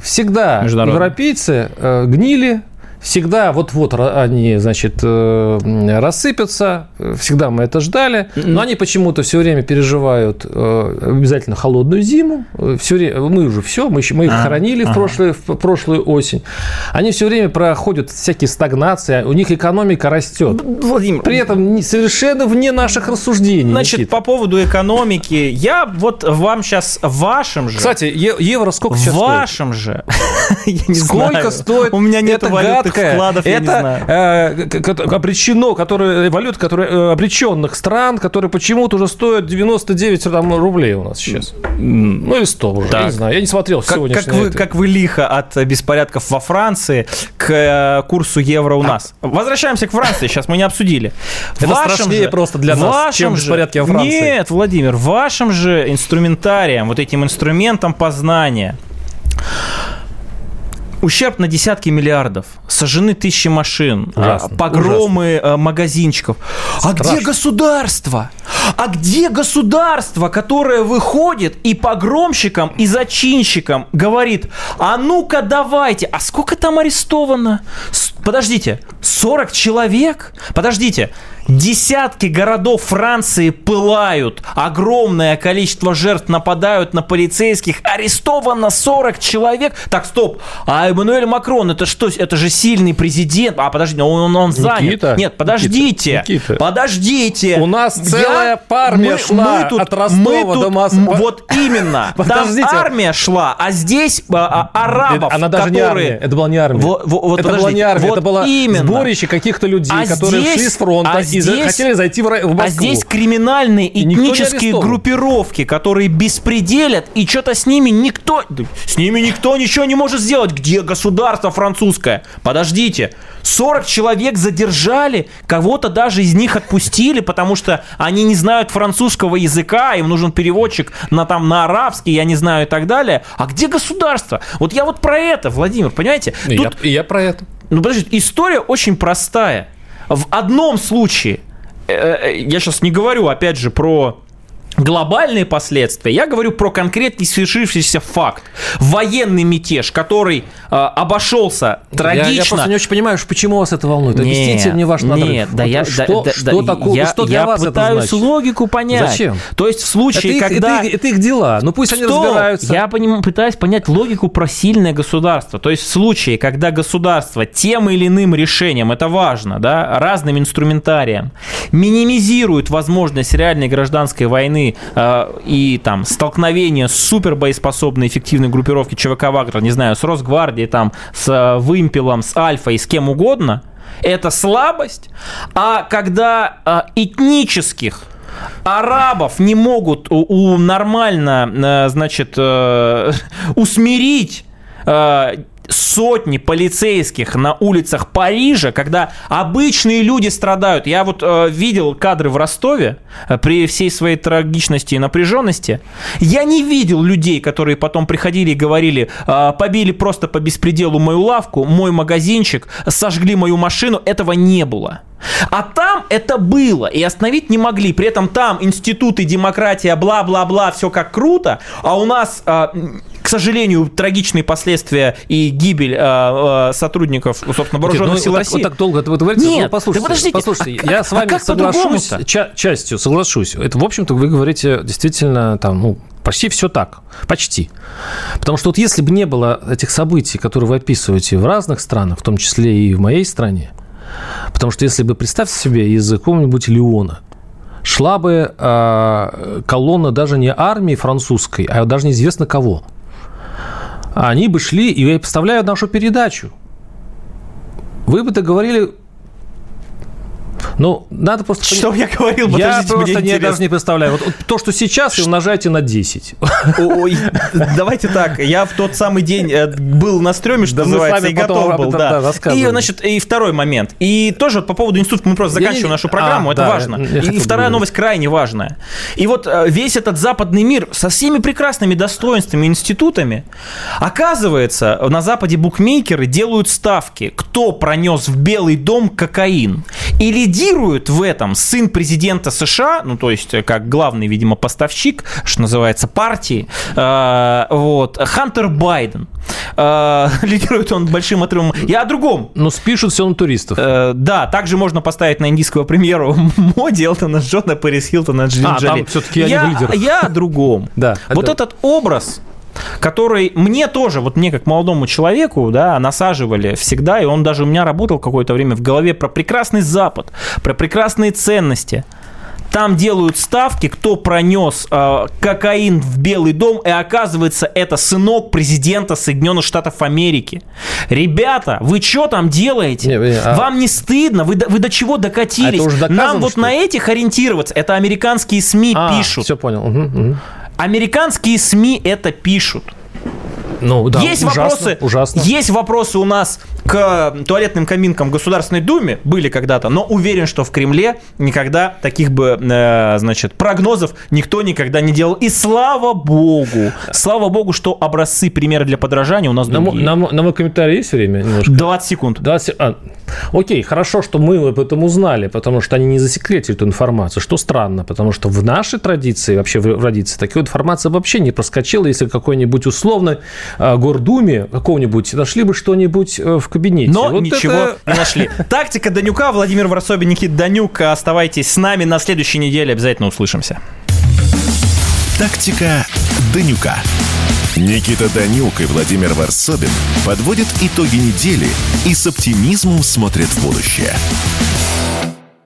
B: Всегда европейцы гнили, всегда вот-вот они, значит, э, рассыпятся, всегда мы это ждали, но они почему-то все время переживают э, обязательно холодную зиму, все время, мы уже все, мы, мы их а, хоронили в, прошлую, в прошлую осень, они все время проходят всякие стагнации, у них экономика растет.
A: Владимир.
B: При этом совершенно вне наших рассуждений.
A: Значит, Никит. по поводу экономики, я вот вам сейчас вашим же...
B: Кстати, евро сколько сейчас
A: стоит? Вашим же. [laughs]
B: Сколько стоит?
A: У меня нет валюты гадкое. вкладов,
B: это, я не знаю. Э, обречено, которые, валют, которые, э, обреченных стран, которые почему-то уже стоят 99 там, рублей у нас сейчас. Ну или 100 уже, так. я не знаю. Я не смотрел
A: как, как вы, как вы лихо от беспорядков во Франции к э, курсу евро у нас. Возвращаемся к Франции, сейчас мы не обсудили.
B: Это вашем страшнее же, просто для нас, чем беспорядки во Франции.
A: Нет, Владимир, вашим же инструментарием, вот этим инструментом познания Ущерб на десятки миллиардов, сожжены тысячи машин, а, ужасно, погромы ужасно. магазинчиков. А Страшно. где государство? А где государство, которое выходит и погромщикам, и зачинщикам говорит, а ну-ка давайте, а сколько там арестовано? Подождите, 40 человек? Подождите, Десятки городов Франции пылают, огромное количество жертв нападают на полицейских, арестовано 40 человек. Так, стоп, а Эммануэль Макрон, это что, это же сильный президент. А, подожди, он, он занят. Никита, Нет, подождите, Никита, подождите.
B: У нас целая Я, армия мы, шла мы тут, от Ростова мы тут, до Москвы.
A: Вот именно, [laughs] подождите. там армия шла, а здесь а, а, арабов,
B: Она даже которые... не армия, это была не армия. Вот, вот, это была не армия, вот это было именно. сборище каких-то людей, а которые здесь, шли с фронта а и здесь, хотели зайти в, в Москву.
A: А здесь криминальные этнические группировки, которые беспределят, и что-то с ними никто... С ними никто ничего не может сделать. Где государство французское? Подождите. 40 человек задержали, кого-то даже из них отпустили, потому что они не знают французского языка, им нужен переводчик на, там, на арабский, я не знаю, и так далее. А где государство? Вот я вот про это, Владимир, понимаете?
B: Тут... Я, я про это.
A: Ну, подождите, история очень простая. В одном случае Э, э, я сейчас не говорю, опять же, про глобальные последствия, я говорю про конкретный свершившийся факт. Военный мятеж, который э, обошелся трагично. Я, я
B: просто не очень понимаю, почему вас это волнует. Нет, Объясните мне ваш надрыв.
A: Нет, да вот я, что, да, что да, такое, я, что для я вас пытаюсь это логику понять.
B: Зачем?
A: То есть в случае,
B: это
A: когда...
B: Это, это их дела, ну пусть что? они разбираются.
A: Я поним, пытаюсь понять логику про сильное государство. То есть в случае, когда государство тем или иным решением, это важно, да, разным инструментарием, минимизирует возможность реальной гражданской войны э, и там столкновения с супер боеспособной эффективной группировки ЧВК Вагнер, не знаю, с Росгвардией, там, с э, Вымпелом, с Альфой, с кем угодно, это слабость. А когда э, этнических арабов не могут у, у нормально, э, значит, э, [laughs] усмирить э, сотни полицейских на улицах Парижа, когда обычные люди страдают. Я вот э, видел кадры в Ростове э, при всей своей трагичности и напряженности. Я не видел людей, которые потом приходили и говорили, э, побили просто по беспределу мою лавку, мой магазинчик, сожгли мою машину. Этого не было. А там это было, и остановить не могли. При этом там институты, демократия, бла-бла-бла, все как круто, а у нас, к сожалению, трагичные последствия и гибель а, а, сотрудников, собственно, вооруженных ну, сил
B: вот
A: России.
B: Так, вот так долго вы говорите,
A: Нет,
B: ну, послушайте,
A: да подождите,
B: послушайте, а, я с вами а соглашусь, ча- частью соглашусь. Это, в общем-то, вы говорите действительно там, ну, Почти все так. Почти. Потому что вот если бы не было этих событий, которые вы описываете в разных странах, в том числе и в моей стране, Потому что если бы, представьте себе, из какого-нибудь Леона шла бы э, колонна даже не армии французской, а даже неизвестно кого. Они бы шли, и я представляю нашу передачу. Вы бы договорили Ну, надо просто...
A: Что я говорил?
B: Я
A: Подождите,
B: просто
A: мне
B: не, даже не представляю. Вот, вот то, что сейчас, и умножайте на 10.
A: Ой, давайте так, я в тот самый день э, был на стреме, что
B: Да мы
A: называется, и готов был, да.
B: да.
A: И, значит, и второй момент. И тоже по поводу института, мы просто
B: Я
A: заканчиваем
B: не-
A: нашу программу,
B: А,
A: это
B: да,
A: важно.
B: я
A: И вторая новость крайне важная. И вот э, весь этот западный мир со всеми прекрасными достоинствами институтами, оказывается, на Западе букмекеры делают ставки, кто пронес в Белый дом кокаин. И лидирует в этом сын президента США, ну, то есть, э, как главный, видимо, поставщик, что называется, партии, э, вот, Хантер Байден. Э, [laughs] лидирует он большим отрывом. Я о другом.
B: Но спишут все на туристов.
A: Э, да, также можно поставить на индийского премьеру [laughs] Моди, Элтона Джона, Пэрис Хилтона, Анджелина
B: А, там они
A: я,
B: в лидерах.
A: я о другом. [laughs]
B: Да.
A: Вот этот образ который мне тоже, вот мне как молодому человеку, да, насаживали всегда, и он даже у меня работал какое-то время в голове про прекрасный Запад, про прекрасные ценности. Там делают ставки, кто пронес э, кокаин в Белый дом, и оказывается, это сынок президента Соединенных Штатов Америки. Ребята, вы что там делаете?
B: Не, не, а-
A: Вам не стыдно? Вы до, вы до чего докатились?
B: А
A: Нам вот на этих ориентироваться. Это американские СМИ
B: А,
A: пишут.
B: Все понял. Мгм, мгм.
A: Американские СМИ это пишут.
B: Ну, да,
A: есть
B: ужасно,
A: вопросы,
B: Ужасно.
A: есть вопросы у нас к туалетным кабинкам в Государственной Думе, были когда-то, но уверен, что в Кремле никогда таких бы, э, значит, прогнозов никто никогда не делал. И слава богу, слава богу, что образцы, примеры для подражания у нас
B: На,
A: другие.
B: на мо- на мой комментарий есть время немножко?
A: 20 секунд.
B: 20 а, окей, хорошо, что мы об этом узнали, потому что они не засекретили эту информацию, что странно, потому что в нашей традиции, вообще в в традиции, такой информации вообще не проскочила, если какой-нибудь условной а, гордуме какого-нибудь нашли бы что-нибудь э, в кабинете.
A: Но
B: Вот
A: ничего
B: это-
A: не нашли. Тактика Данюка, Владимир Варсобин, Никит Данюк. Оставайтесь с нами на следующей неделе. Обязательно услышимся.
C: Тактика Данюка. Никита Данюк и Владимир Варсобин подводят итоги недели и с оптимизмом смотрят в будущее.